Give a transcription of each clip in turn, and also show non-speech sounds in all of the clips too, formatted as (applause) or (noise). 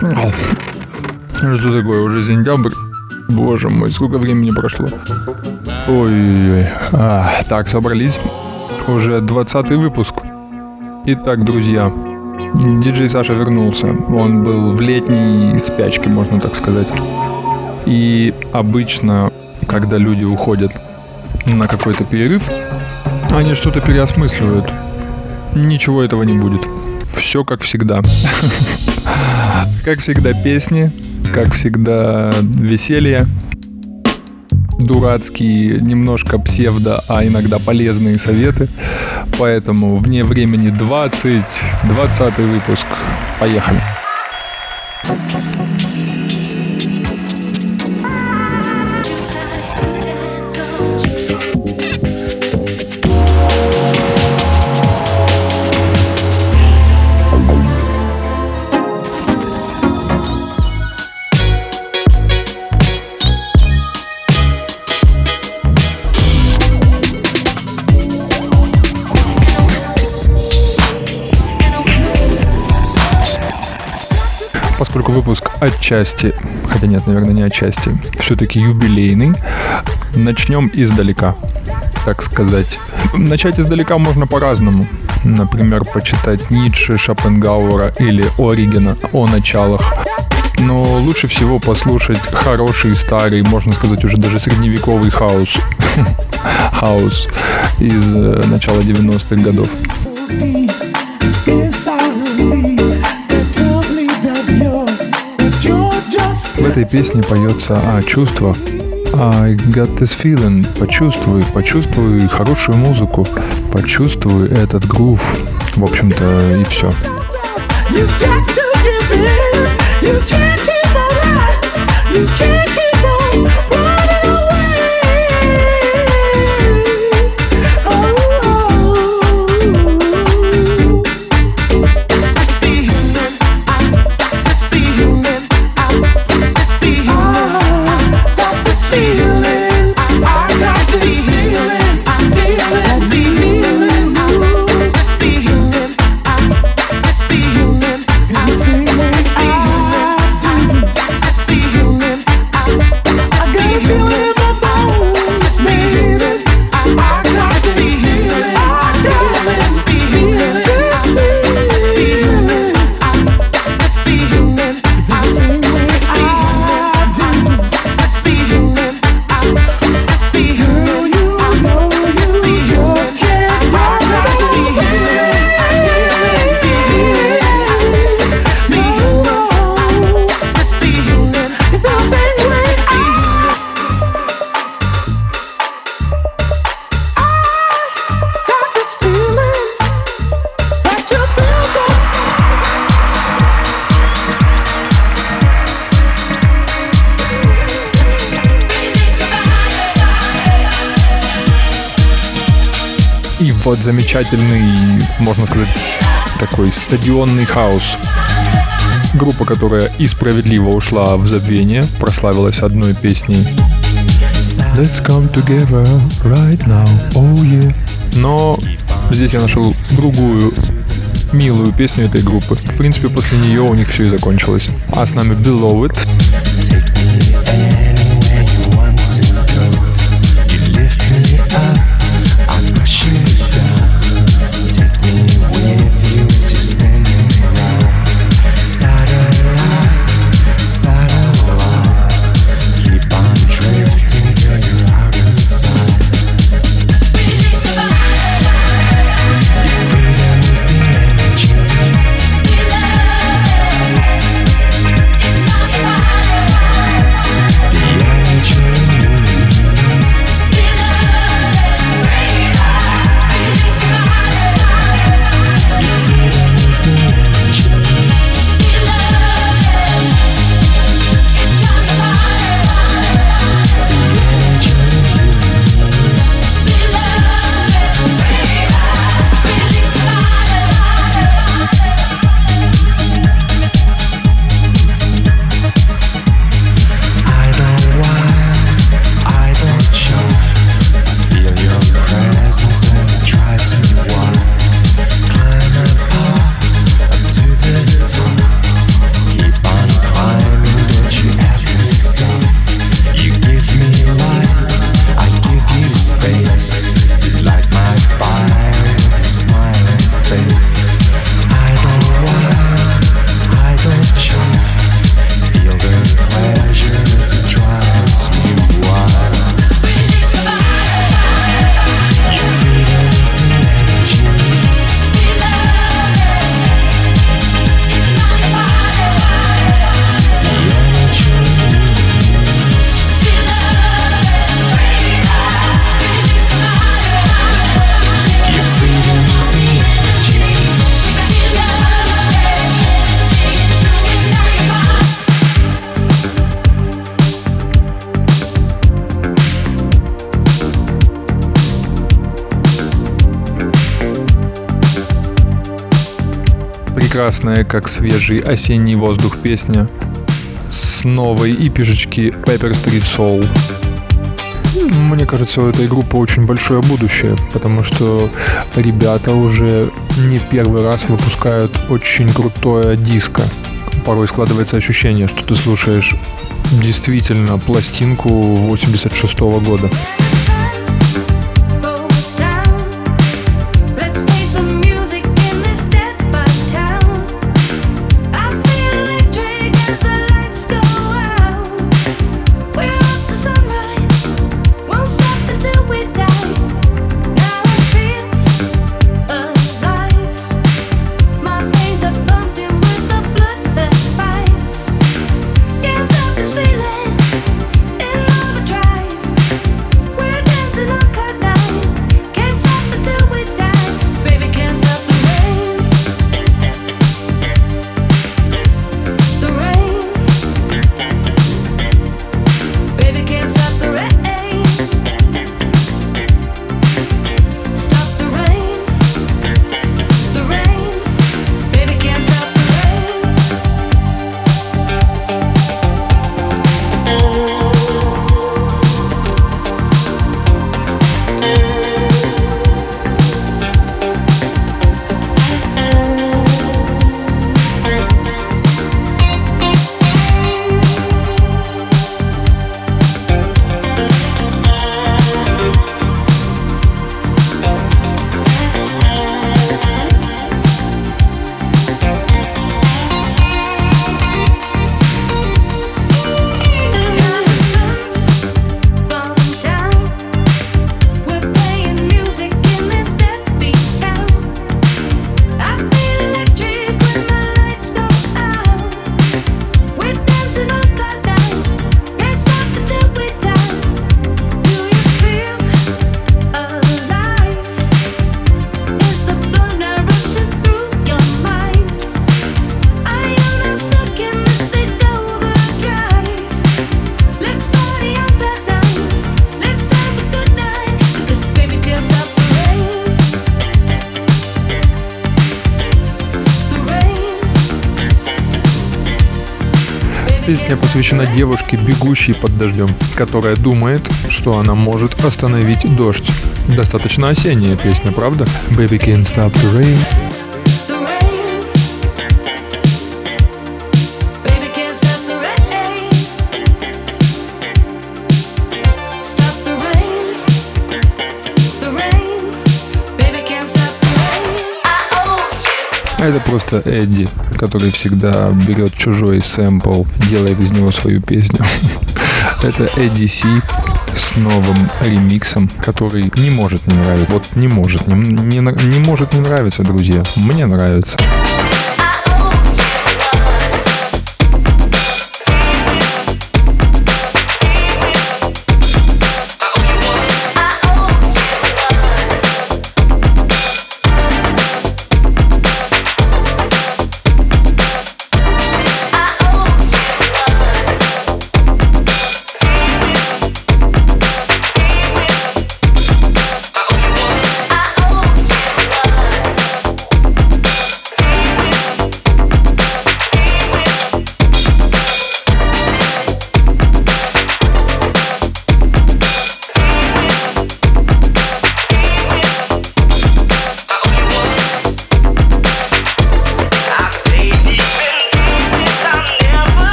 Что такое? Уже сентябрь? Боже мой, сколько времени прошло. Ой-ой-ой. А, так, собрались. Уже 20 выпуск. Итак, друзья, диджей Саша вернулся. Он был в летней спячке, можно так сказать. И обычно, когда люди уходят на какой-то перерыв, они что-то переосмысливают. Ничего этого не будет. Все как всегда. (laughs) Как всегда песни, как всегда веселье, дурацкие, немножко псевдо, а иногда полезные советы. Поэтому вне времени 20, 20 выпуск. Поехали. Отчасти, хотя нет, наверное, не отчасти, все-таки юбилейный, начнем издалека, так сказать. Начать издалека можно по-разному. Например, почитать Ницше, Шопенгауэра или Оригена о началах. Но лучше всего послушать хороший, старый, можно сказать, уже даже средневековый хаос. (laughs) Хаус из э, начала 90-х годов. В этой песне поется о чувствах. I got this feeling. Почувствуй, почувствуй хорошую музыку, почувствуй этот грув. В общем-то, и все. You got to give in. You can't keep on. You can't keep on вот замечательный, можно сказать, такой стадионный хаос. Группа, которая и справедливо ушла в забвение, прославилась одной песней Let's come together right now, oh yeah. Но здесь я нашел другую милую песню этой группы. В принципе, после нее у них все и закончилось. А с нами Below It. Прекрасная, как свежий осенний воздух песня с новой ипишечки Pepper Street Soul. Мне кажется, у этой группы очень большое будущее, потому что ребята уже не первый раз выпускают очень крутое диско. Порой складывается ощущение, что ты слушаешь действительно пластинку 86 -го года. Посвящена девушке, бегущей под дождем, которая думает, что она может остановить дождь. Достаточно осенняя песня, правда? Baby can't stop the rain. Это просто Эдди, который всегда берет чужой сэмпл, делает из него свою песню. (laughs) Это Эдди Си с новым ремиксом, который не может не нравиться. Вот не может, не, не, не может не нравиться, друзья. Мне нравится.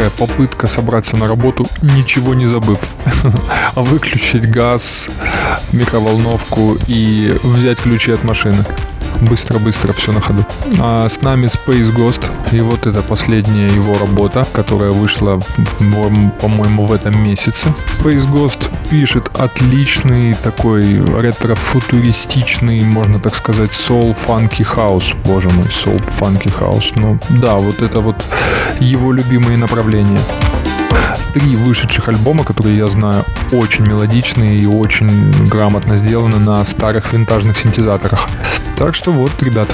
Такая попытка собраться на работу, ничего не забыв. (laughs) выключить газ, микроволновку и взять ключи от машины. Быстро-быстро все на ходу. А с нами Space Ghost. И вот это последняя его работа, которая вышла, по-моему, в этом месяце. Space Ghost пишет отличный такой ретро-футуристичный, можно так сказать, soul funky house. Боже мой, soul funky house. Ну да, вот это вот его любимые направления три вышедших альбома, которые я знаю, очень мелодичные и очень грамотно сделаны на старых винтажных синтезаторах. Так что вот, ребят.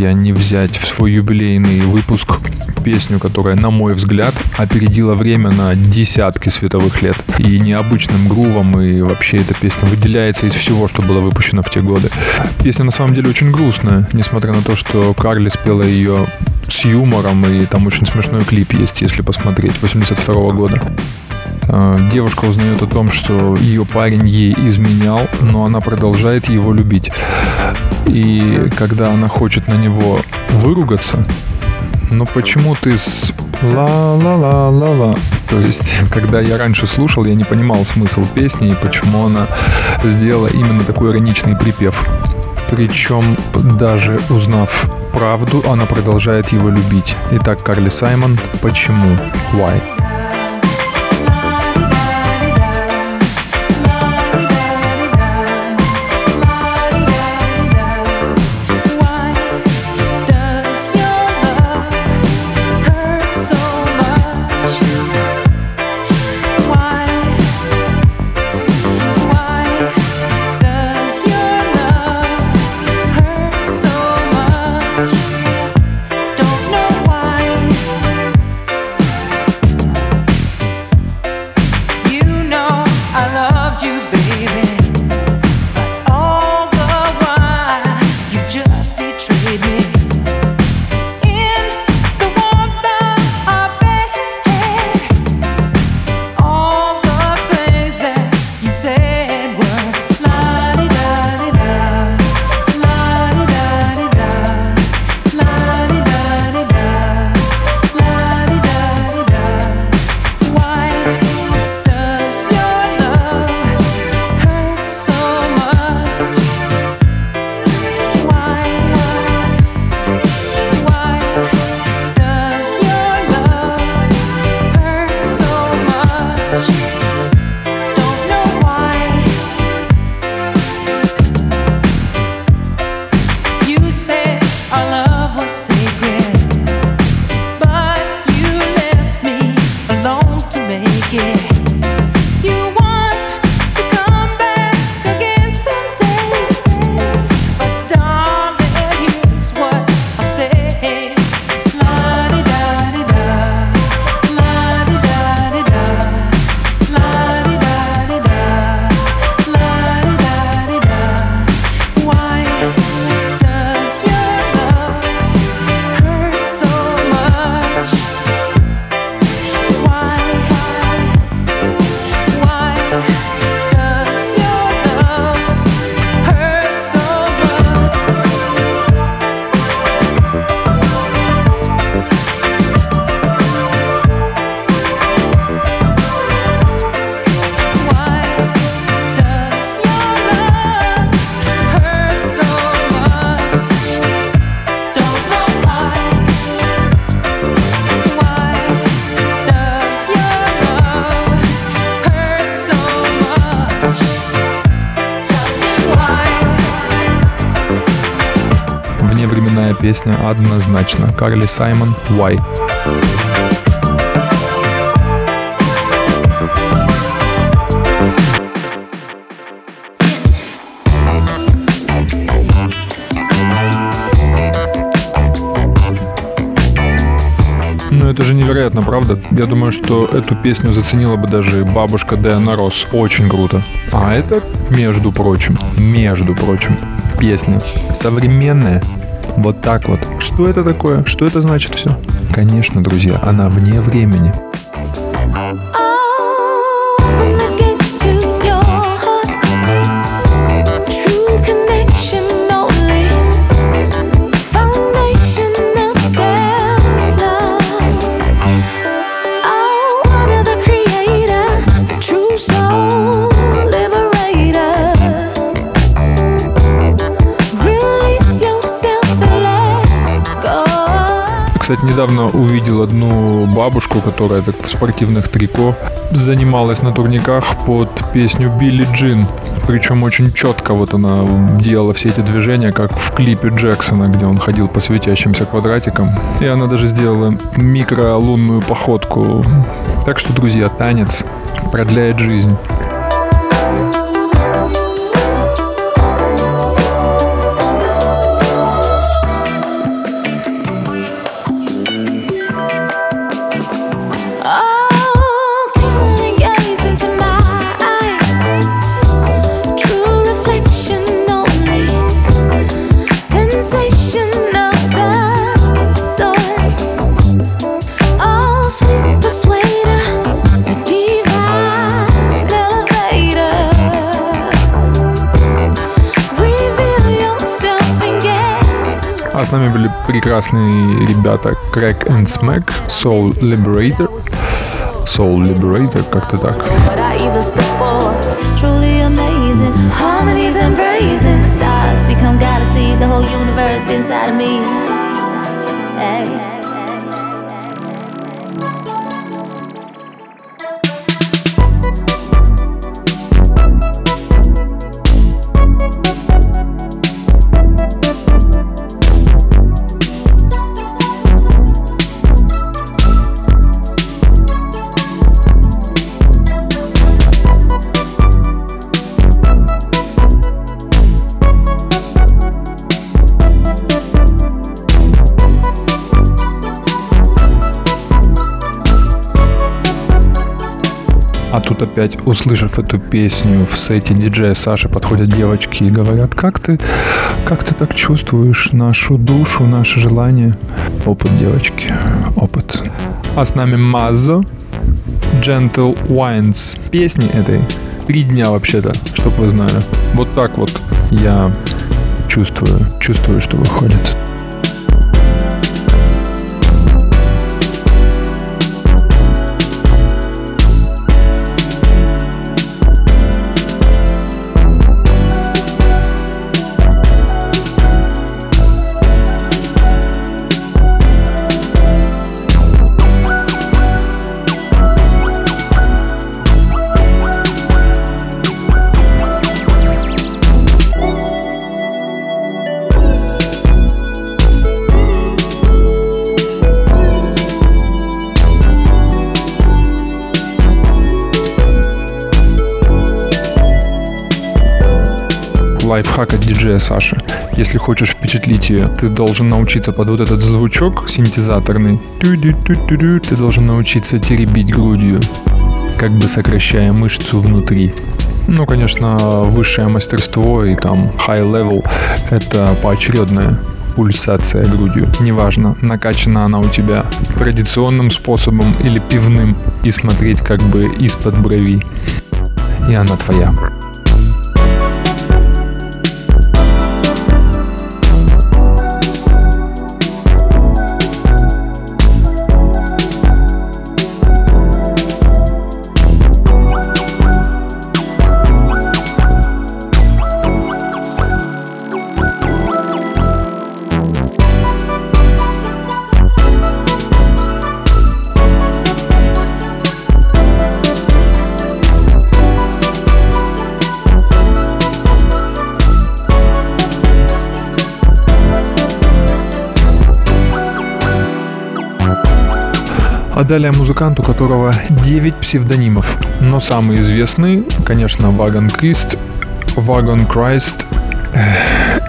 Я не взять в свой юбилейный выпуск песню, которая, на мой взгляд, опередила время на десятки световых лет. И необычным грувом, и вообще эта песня выделяется из всего, что было выпущено в те годы. Песня на самом деле очень грустная, несмотря на то, что Карли спела ее с юмором, и там очень смешной клип есть, если посмотреть, 82 -го года. А, девушка узнает о том, что ее парень ей изменял, но она продолжает его любить. И когда она хочет на него выругаться, но почему ты с ла-ла-ла-ла-ла? То есть, (laughs) когда я раньше слушал, я не понимал смысл песни и почему она сделала именно такой ироничный припев. Причем, даже узнав правду, она продолжает его любить. Итак, Карли Саймон, почему? Why? Песня однозначно. Карли Саймон «Why». Ну, это же невероятно, правда? Я думаю, что эту песню заценила бы даже бабушка Диана Росс. Очень круто. А это, между прочим, между прочим, песня современная. Вот так вот. Что это такое? Что это значит все? Конечно, друзья, она вне времени. Кстати, недавно увидел одну бабушку, которая так в спортивных трико занималась на турниках под песню Билли Джин. Причем очень четко вот она делала все эти движения, как в клипе Джексона, где он ходил по светящимся квадратикам. И она даже сделала микролунную походку. Так что, друзья, танец продляет жизнь. прекрасные ребята Crack and Smack, Soul Liberator. Soul Liberator, как-то так. Truly amazing, harmonies and praising stars become galaxies, the whole universe inside of me. Опять, услышав эту песню в сете диджея Саши, подходят девочки и говорят, как ты, как ты так чувствуешь нашу душу, наше желание? Опыт, девочки, опыт. А с нами Мазо, Gentle Wines. Песни этой три дня вообще-то, чтобы вы знали. Вот так вот я чувствую, чувствую, что выходит. Лайфхак от диджея Саши. Если хочешь впечатлить ее, ты должен научиться под вот этот звучок синтезаторный. Ты должен научиться теребить грудью, как бы сокращая мышцу внутри. Ну, конечно, высшее мастерство и там high level — это поочередная пульсация грудью. Неважно, накачана она у тебя традиционным способом или пивным, и смотреть как бы из-под брови. И она твоя. Далее музыкант, у которого 9 псевдонимов. Но самый известный, конечно, Вагон Крист, Вагон Крайст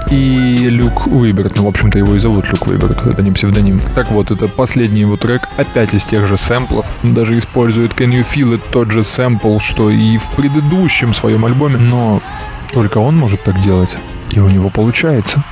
и Люк Уиберт. Ну, в общем-то, его и зовут Люк Уиберт, это не псевдоним. Так вот, это последний его трек, опять из тех же сэмплов. Он даже использует Can You Feel It, тот же сэмпл, что и в предыдущем своем альбоме, но только он может так делать, и у него получается.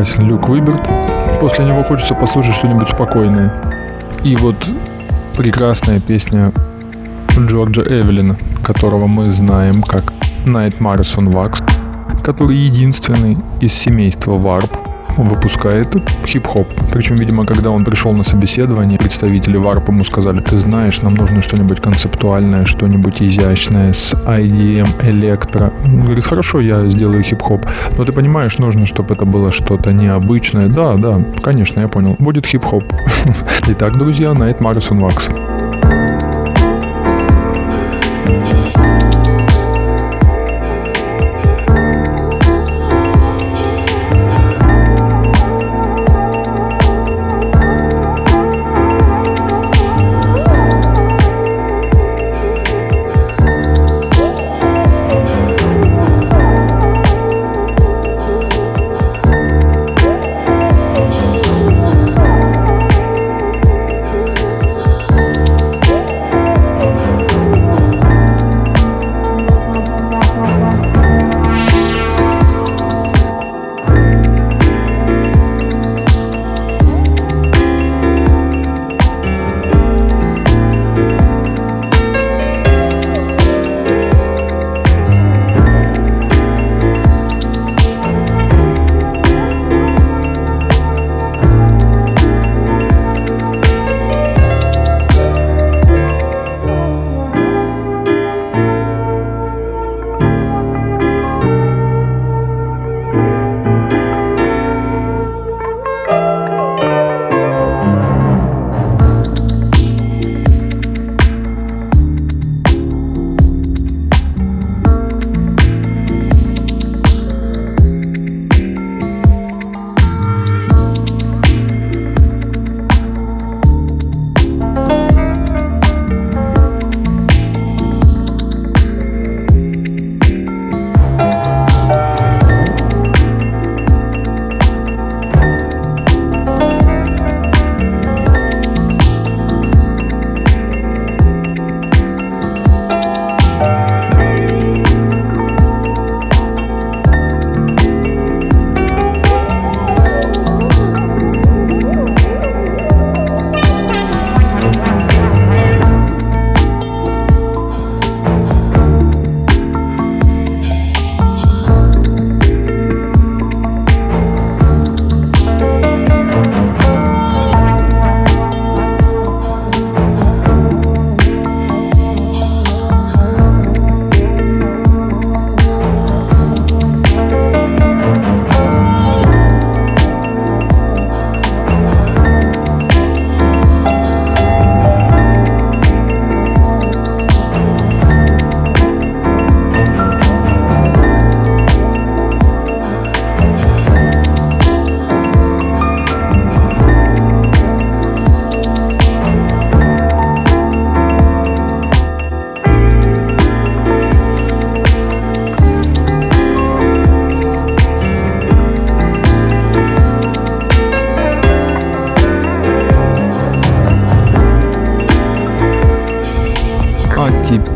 Прекрасен Люк Выберт, после него хочется послушать что-нибудь спокойное. И вот прекрасная песня Джорджа Эвелина, которого мы знаем как Night Marathon Wax, который единственный из семейства Warp, выпускает хип-хоп. Причем, видимо, когда он пришел на собеседование, представители Warp ему сказали, ты знаешь, нам нужно что-нибудь концептуальное, что-нибудь изящное с IDM, электро. Он говорит, хорошо, я сделаю хип-хоп. Но ты понимаешь, нужно, чтобы это было что-то необычное. Да, да, конечно, я понял. Будет хип-хоп. (laughs) Итак, друзья, Night Marathon Wax.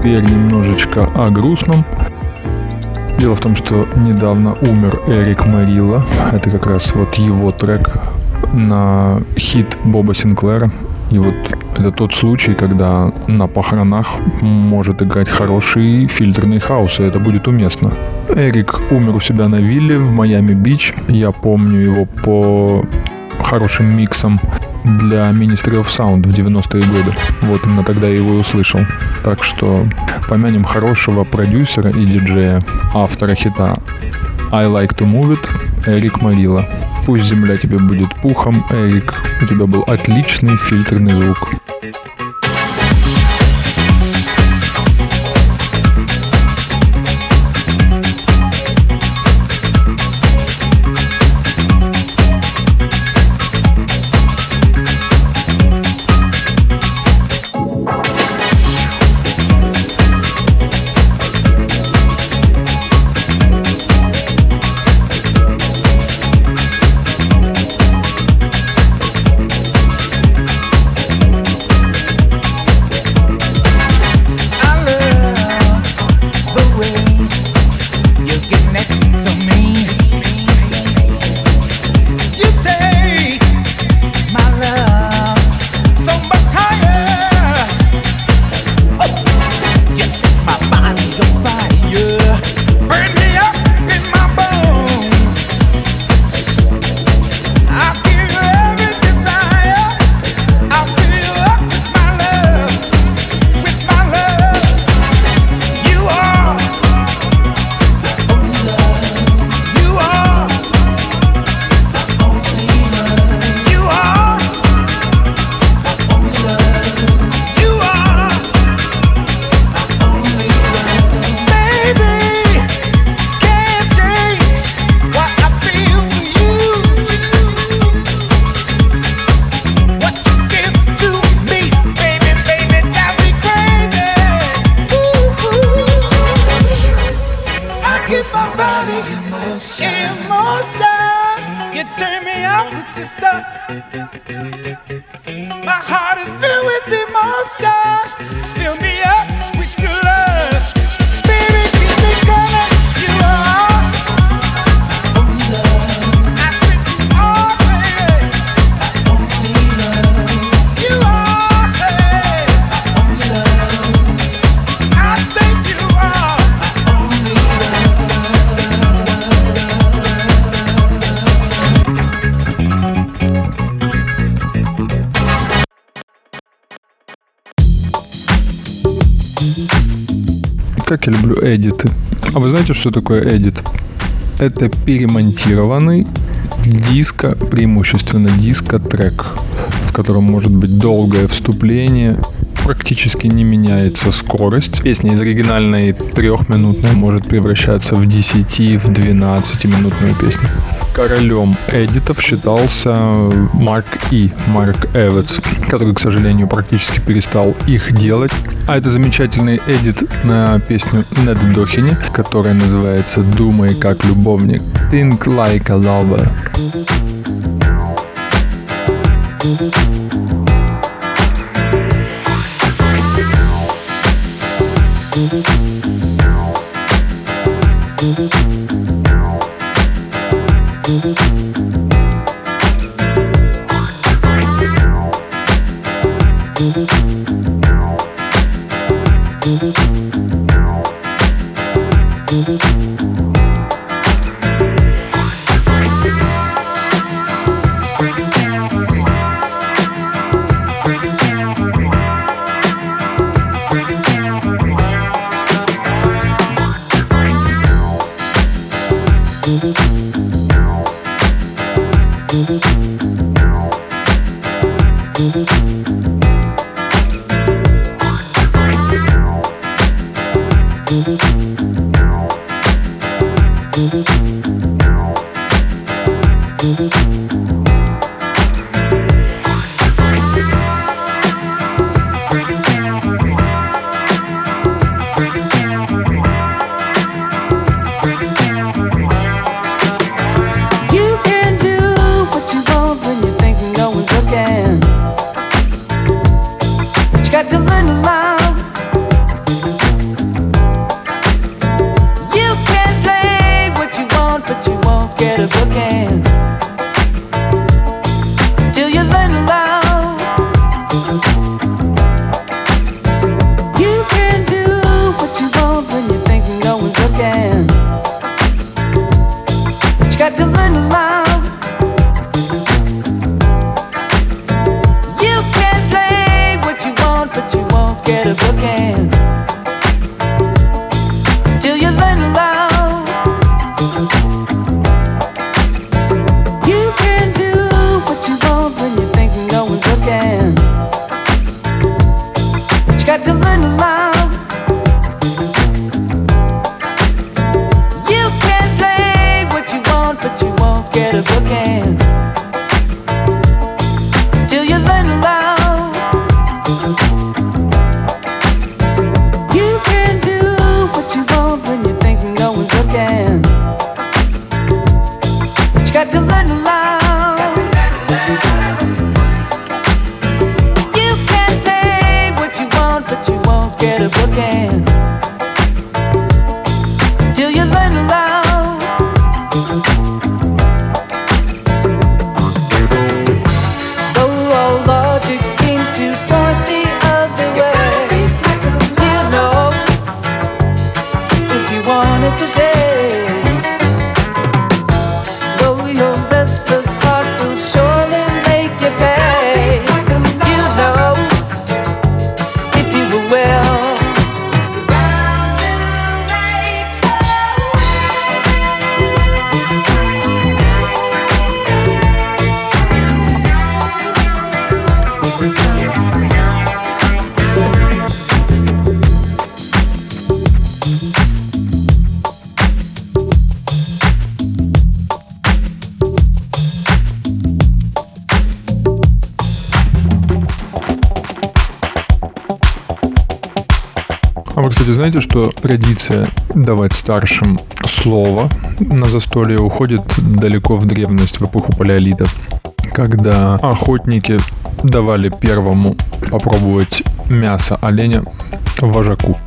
Теперь немножечко о грустном. Дело в том, что недавно умер Эрик Марилла. Это как раз вот его трек на хит Боба Синклера. И вот это тот случай, когда на похоронах может играть хороший фильтрный хаос, и это будет уместно. Эрик умер у себя на вилле в Майами-Бич. Я помню его по хорошим миксам для Ministry of Sound в 90-е годы. Вот именно тогда я его и услышал. Так что помянем хорошего продюсера и диджея, автора хита I Like to Move It, Эрик Марила. Пусть земля тебе будет пухом, Эрик. У тебя был отличный фильтрный звук. Как я люблю эдиты. А вы знаете, что такое эдит? Это перемонтированный диско, преимущественно диско-трек, в котором может быть долгое вступление, практически не меняется скорость. Песня из оригинальной трехминутной может превращаться в 10, в 12 минутную песню. Королем эдитов считался Марк И, Марк Эвец, который, к сожалению, практически перестал их делать. А это замечательный эдит на песню Нед Дохини, которая называется «Думай как любовник». Think like a lover. А вы, Thank you. Кстати, знаете, что традиция давать старшим слово на застолье уходит далеко в древность, в эпоху палеолита, когда охотники давали первому попробовать мясо оленя вожаку.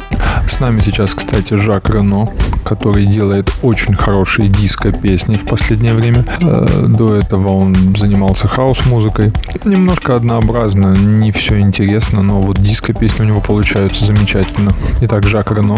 С нами сейчас, кстати, Жак Рено, который делает очень хорошие диско-песни в последнее время. Э, до этого он занимался хаос-музыкой. Немножко однообразно, не все интересно, но вот диско-песни у него получаются замечательно. Итак, Жак Рено.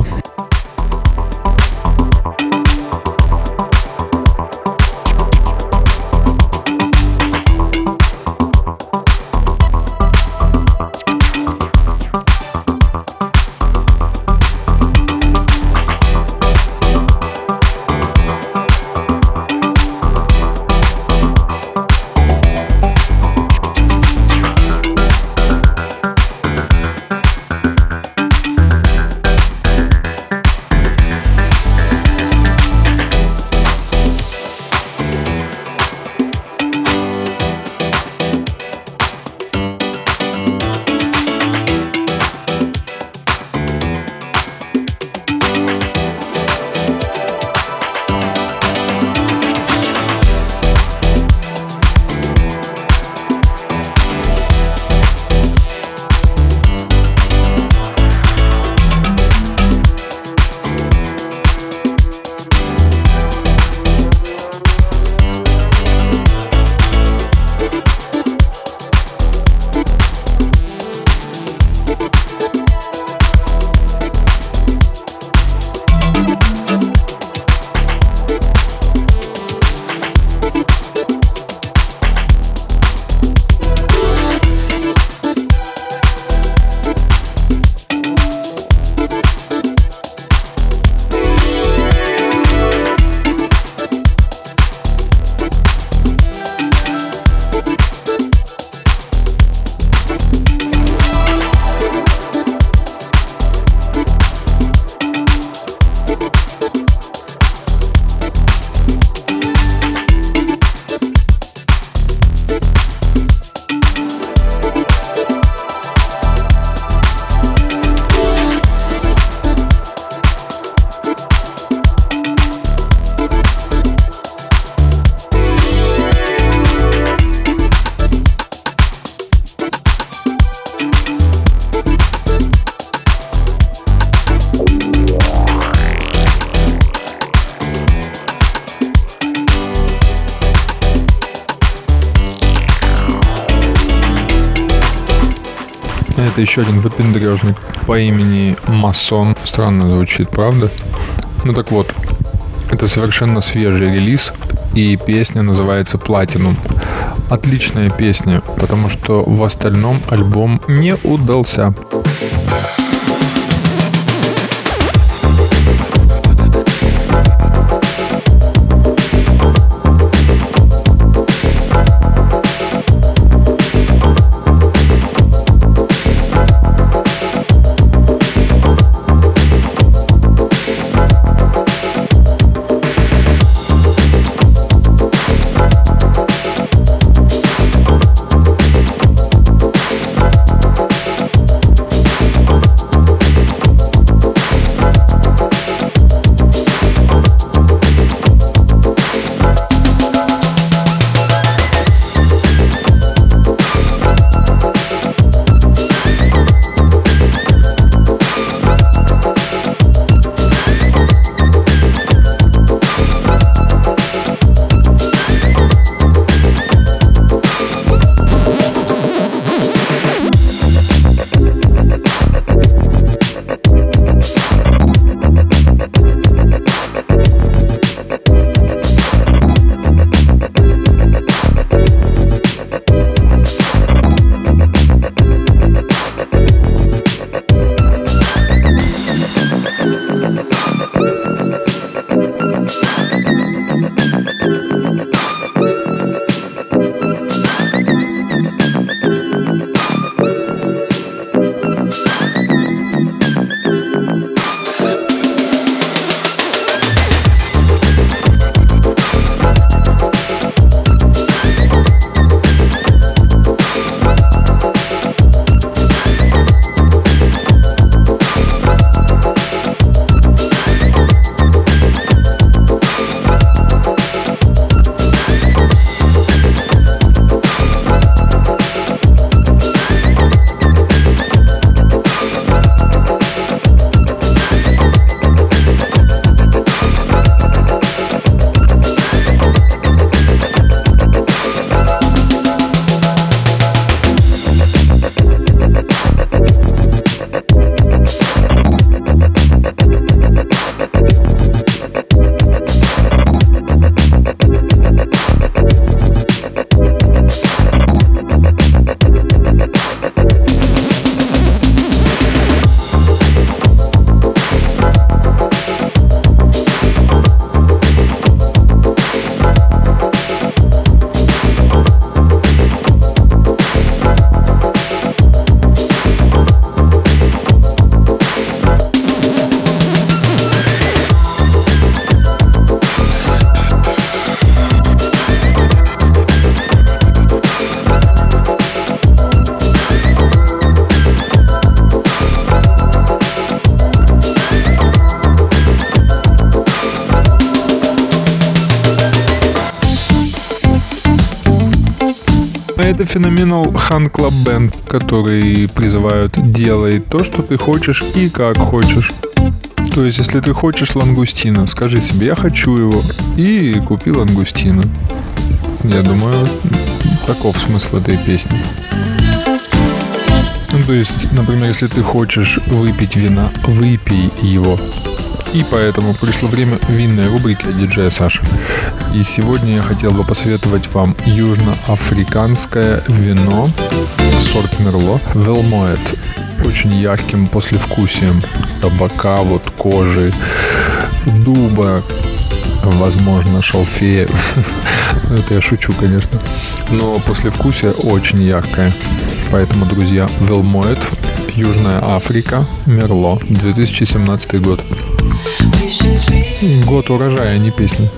Еще один выпендрежник по имени Масон. Странно звучит, правда? Ну так вот, это совершенно свежий релиз, и песня называется «Платинум». Отличная песня, потому что в остальном альбом не удался. Это феноменал Хан Club Band, который призывают «делай то, что ты хочешь и как хочешь». То есть, если ты хочешь лангустина, скажи себе «я хочу его» и купи лангустина. Я думаю, таков смысл этой песни. Ну, то есть, например, если ты хочешь выпить вина, выпей его. И поэтому пришло время винной рубрики от диджея Саши. И сегодня я хотел бы посоветовать вам южноафриканское вино сорт Мерло Велмоэт. Очень ярким послевкусием табака, вот кожи, дуба, возможно, шалфея. (laughs) Это я шучу, конечно. Но послевкусие очень яркое. Поэтому, друзья, Велмоэт, Южная Африка, Мерло, 2017 год. Год урожая, а не песни.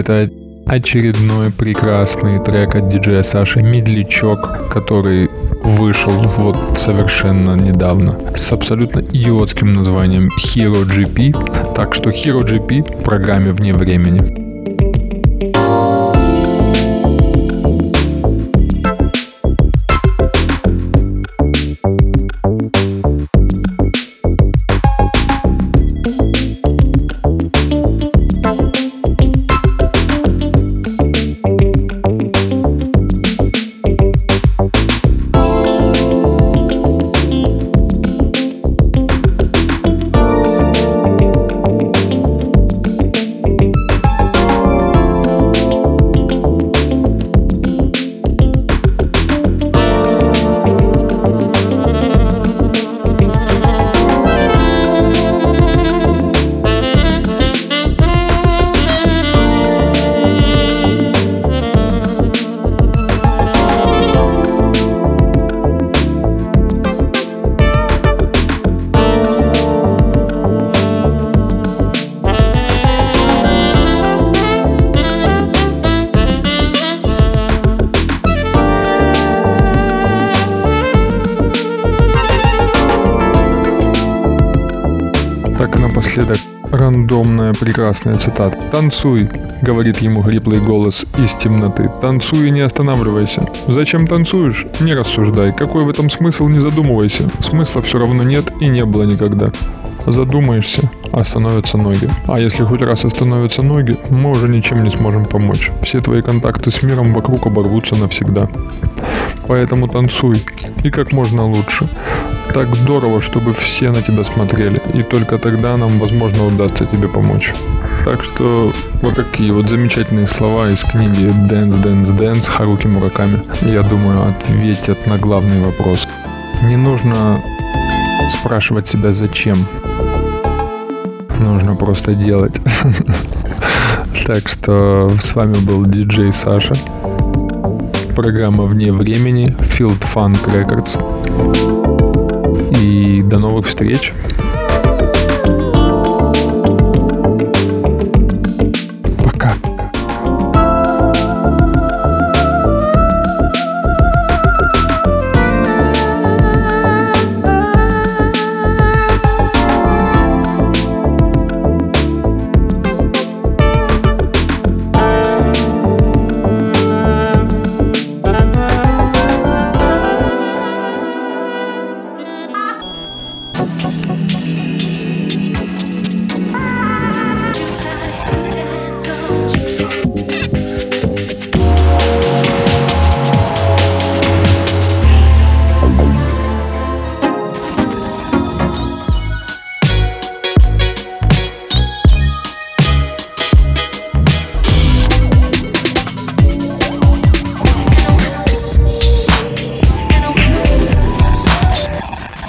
Это очередной прекрасный трек от диджея Саши Медлячок, который вышел вот совершенно недавно с абсолютно идиотским названием Hero GP. Так что Hero GP в программе вне времени. Прекрасная цитата. «Танцуй», — говорит ему хриплый голос из темноты. «Танцуй и не останавливайся. Зачем танцуешь? Не рассуждай. Какой в этом смысл, не задумывайся. Смысла все равно нет и не было никогда. Задумаешься, остановятся ноги. А если хоть раз остановятся ноги, мы уже ничем не сможем помочь. Все твои контакты с миром вокруг оборвутся навсегда. Поэтому танцуй. И как можно лучше. Так здорово, чтобы все на тебя смотрели. И только тогда нам, возможно, удастся тебе помочь. Так что вот такие вот замечательные слова из книги «Dance, Dance, Dance» Харуки Мураками, я думаю, ответят на главный вопрос. Не нужно спрашивать себя «зачем?», нужно просто делать. (laughs) Так что с вами был диджей Саша. Программа «Вне времени» Field Funk Records. И до новых встреч.